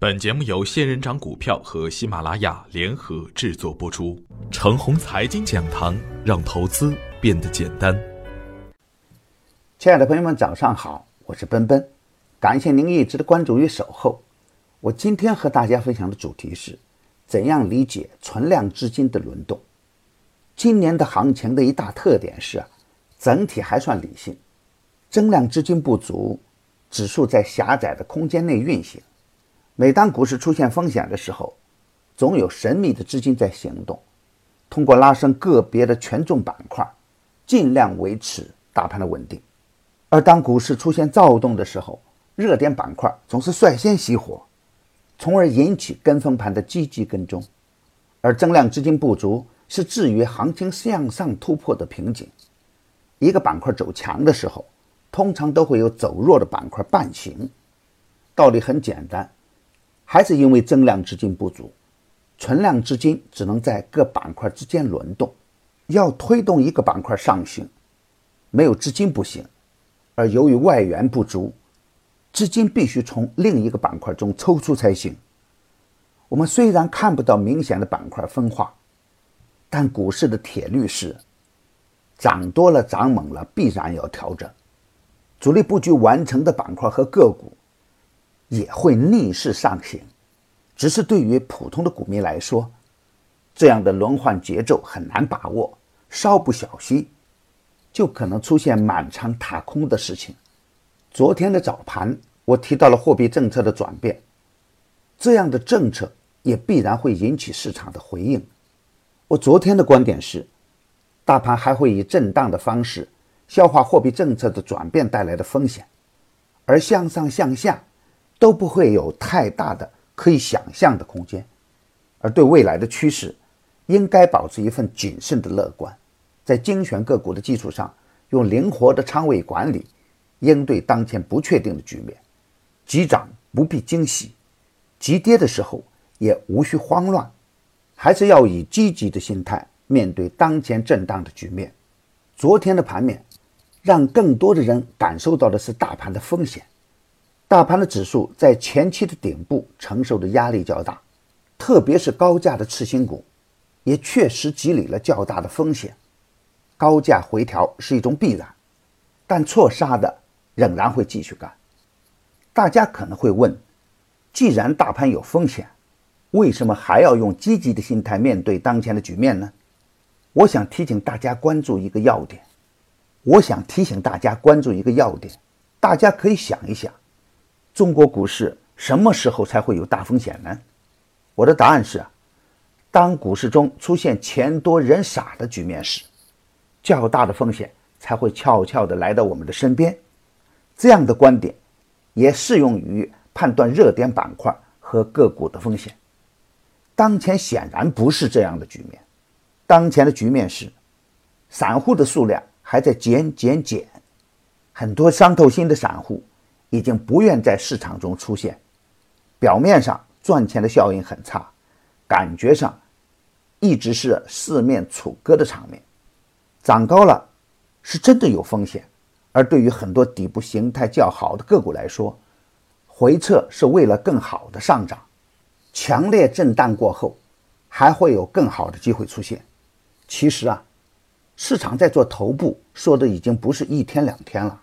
本节目由仙人掌股票和喜马拉雅联合制作播出。程红财经讲堂，让投资变得简单。亲爱的朋友们，早上好，我是奔奔，感谢您一直的关注与守候。我今天和大家分享的主题是：怎样理解存量资金的轮动？今年的行情的一大特点是，整体还算理性，增量资金不足，指数在狭窄的空间内运行。每当股市出现风险的时候，总有神秘的资金在行动，通过拉升个别的权重板块，尽量维持大盘的稳定。而当股市出现躁动的时候，热点板块总是率先熄火，从而引起跟风盘的积极跟踪。而增量资金不足是制约行情向上突破的瓶颈。一个板块走强的时候，通常都会有走弱的板块伴行。道理很简单。还是因为增量资金不足，存量资金只能在各板块之间轮动。要推动一个板块上行，没有资金不行。而由于外援不足，资金必须从另一个板块中抽出才行。我们虽然看不到明显的板块分化，但股市的铁律是：涨多了、涨猛了，必然要调整。主力布局完成的板块和个股。也会逆势上行，只是对于普通的股民来说，这样的轮换节奏很难把握，稍不小心，就可能出现满仓踏空的事情。昨天的早盘，我提到了货币政策的转变，这样的政策也必然会引起市场的回应。我昨天的观点是，大盘还会以震荡的方式消化货币政策的转变带来的风险，而向上向下。都不会有太大的可以想象的空间，而对未来的趋势，应该保持一份谨慎的乐观，在精选个股的基础上，用灵活的仓位管理，应对当前不确定的局面。急涨不必惊喜，急跌的时候也无需慌乱，还是要以积极的心态面对当前震荡的局面。昨天的盘面，让更多的人感受到的是大盘的风险。大盘的指数在前期的顶部承受的压力较大，特别是高价的次新股，也确实积累了较大的风险。高价回调是一种必然，但错杀的仍然会继续干。大家可能会问：既然大盘有风险，为什么还要用积极的心态面对当前的局面呢？我想提醒大家关注一个要点。我想提醒大家关注一个要点，大家可以想一想。中国股市什么时候才会有大风险呢？我的答案是：当股市中出现钱多人傻的局面时，较大的风险才会悄悄地来到我们的身边。这样的观点也适用于判断热点板块和个股的风险。当前显然不是这样的局面，当前的局面是，散户的数量还在减减减，很多伤透心的散户。已经不愿在市场中出现，表面上赚钱的效应很差，感觉上一直是四面楚歌的场面。涨高了是真的有风险，而对于很多底部形态较好的个股来说，回撤是为了更好的上涨。强烈震荡过后，还会有更好的机会出现。其实啊，市场在做头部，说的已经不是一天两天了，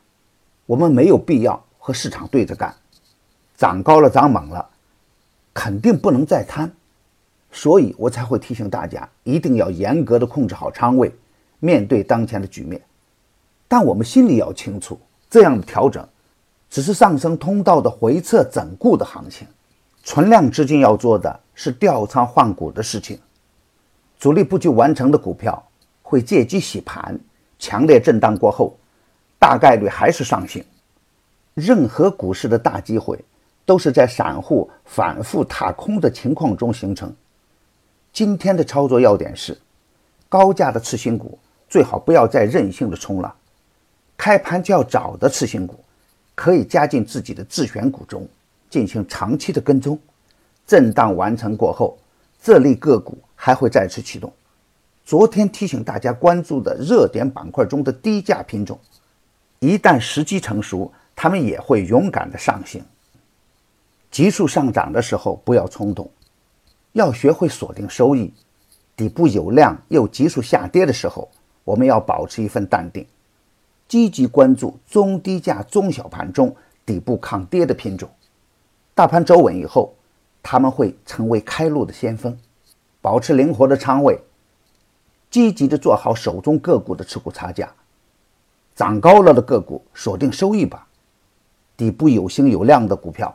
我们没有必要。和市场对着干，涨高了涨猛了，肯定不能再贪，所以我才会提醒大家，一定要严格的控制好仓位，面对当前的局面。但我们心里要清楚，这样的调整只是上升通道的回撤整固的行情，存量资金要做的是调仓换股的事情。主力布局完成的股票会借机洗盘，强烈震荡过后，大概率还是上行。任何股市的大机会，都是在散户反复踏空的情况中形成。今天的操作要点是：高价的次新股最好不要再任性的冲了，开盘较早的次新股可以加进自己的自选股中，进行长期的跟踪。震荡完成过后，这类个股还会再次启动。昨天提醒大家关注的热点板块中的低价品种，一旦时机成熟。他们也会勇敢的上行。急速上涨的时候不要冲动，要学会锁定收益；底部有量又急速下跌的时候，我们要保持一份淡定，积极关注中低价中小盘中底部抗跌的品种。大盘走稳以后，他们会成为开路的先锋。保持灵活的仓位，积极的做好手中个股的持股差价。涨高了的个股锁定收益吧。底部有星有量的股票，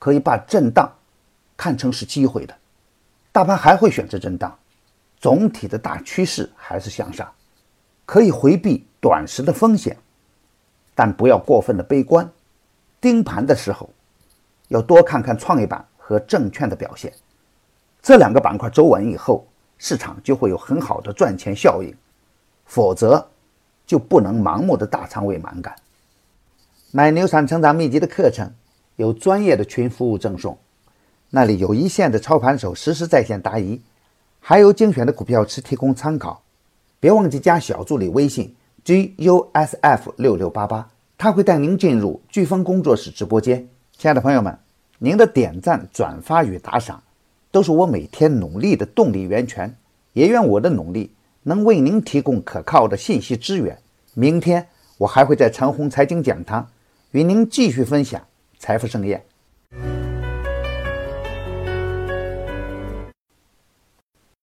可以把震荡看成是机会的。大盘还会选择震荡，总体的大趋势还是向上，可以回避短时的风险，但不要过分的悲观。盯盘的时候。要多看看创业板和证券的表现，这两个板块走稳以后，市场就会有很好的赚钱效应，否则就不能盲目的大仓位满杆。买牛产成长秘籍的课程有专业的群服务赠送，那里有一线的操盘手实时在线答疑，还有精选的股票池提供参考。别忘记加小助理微信 g u s f 六六八八，他会带您进入飓风工作室直播间。亲爱的朋友们。您的点赞、转发与打赏，都是我每天努力的动力源泉。也愿我的努力能为您提供可靠的信息资源。明天我还会在长虹财经讲堂与您继续分享财富盛宴。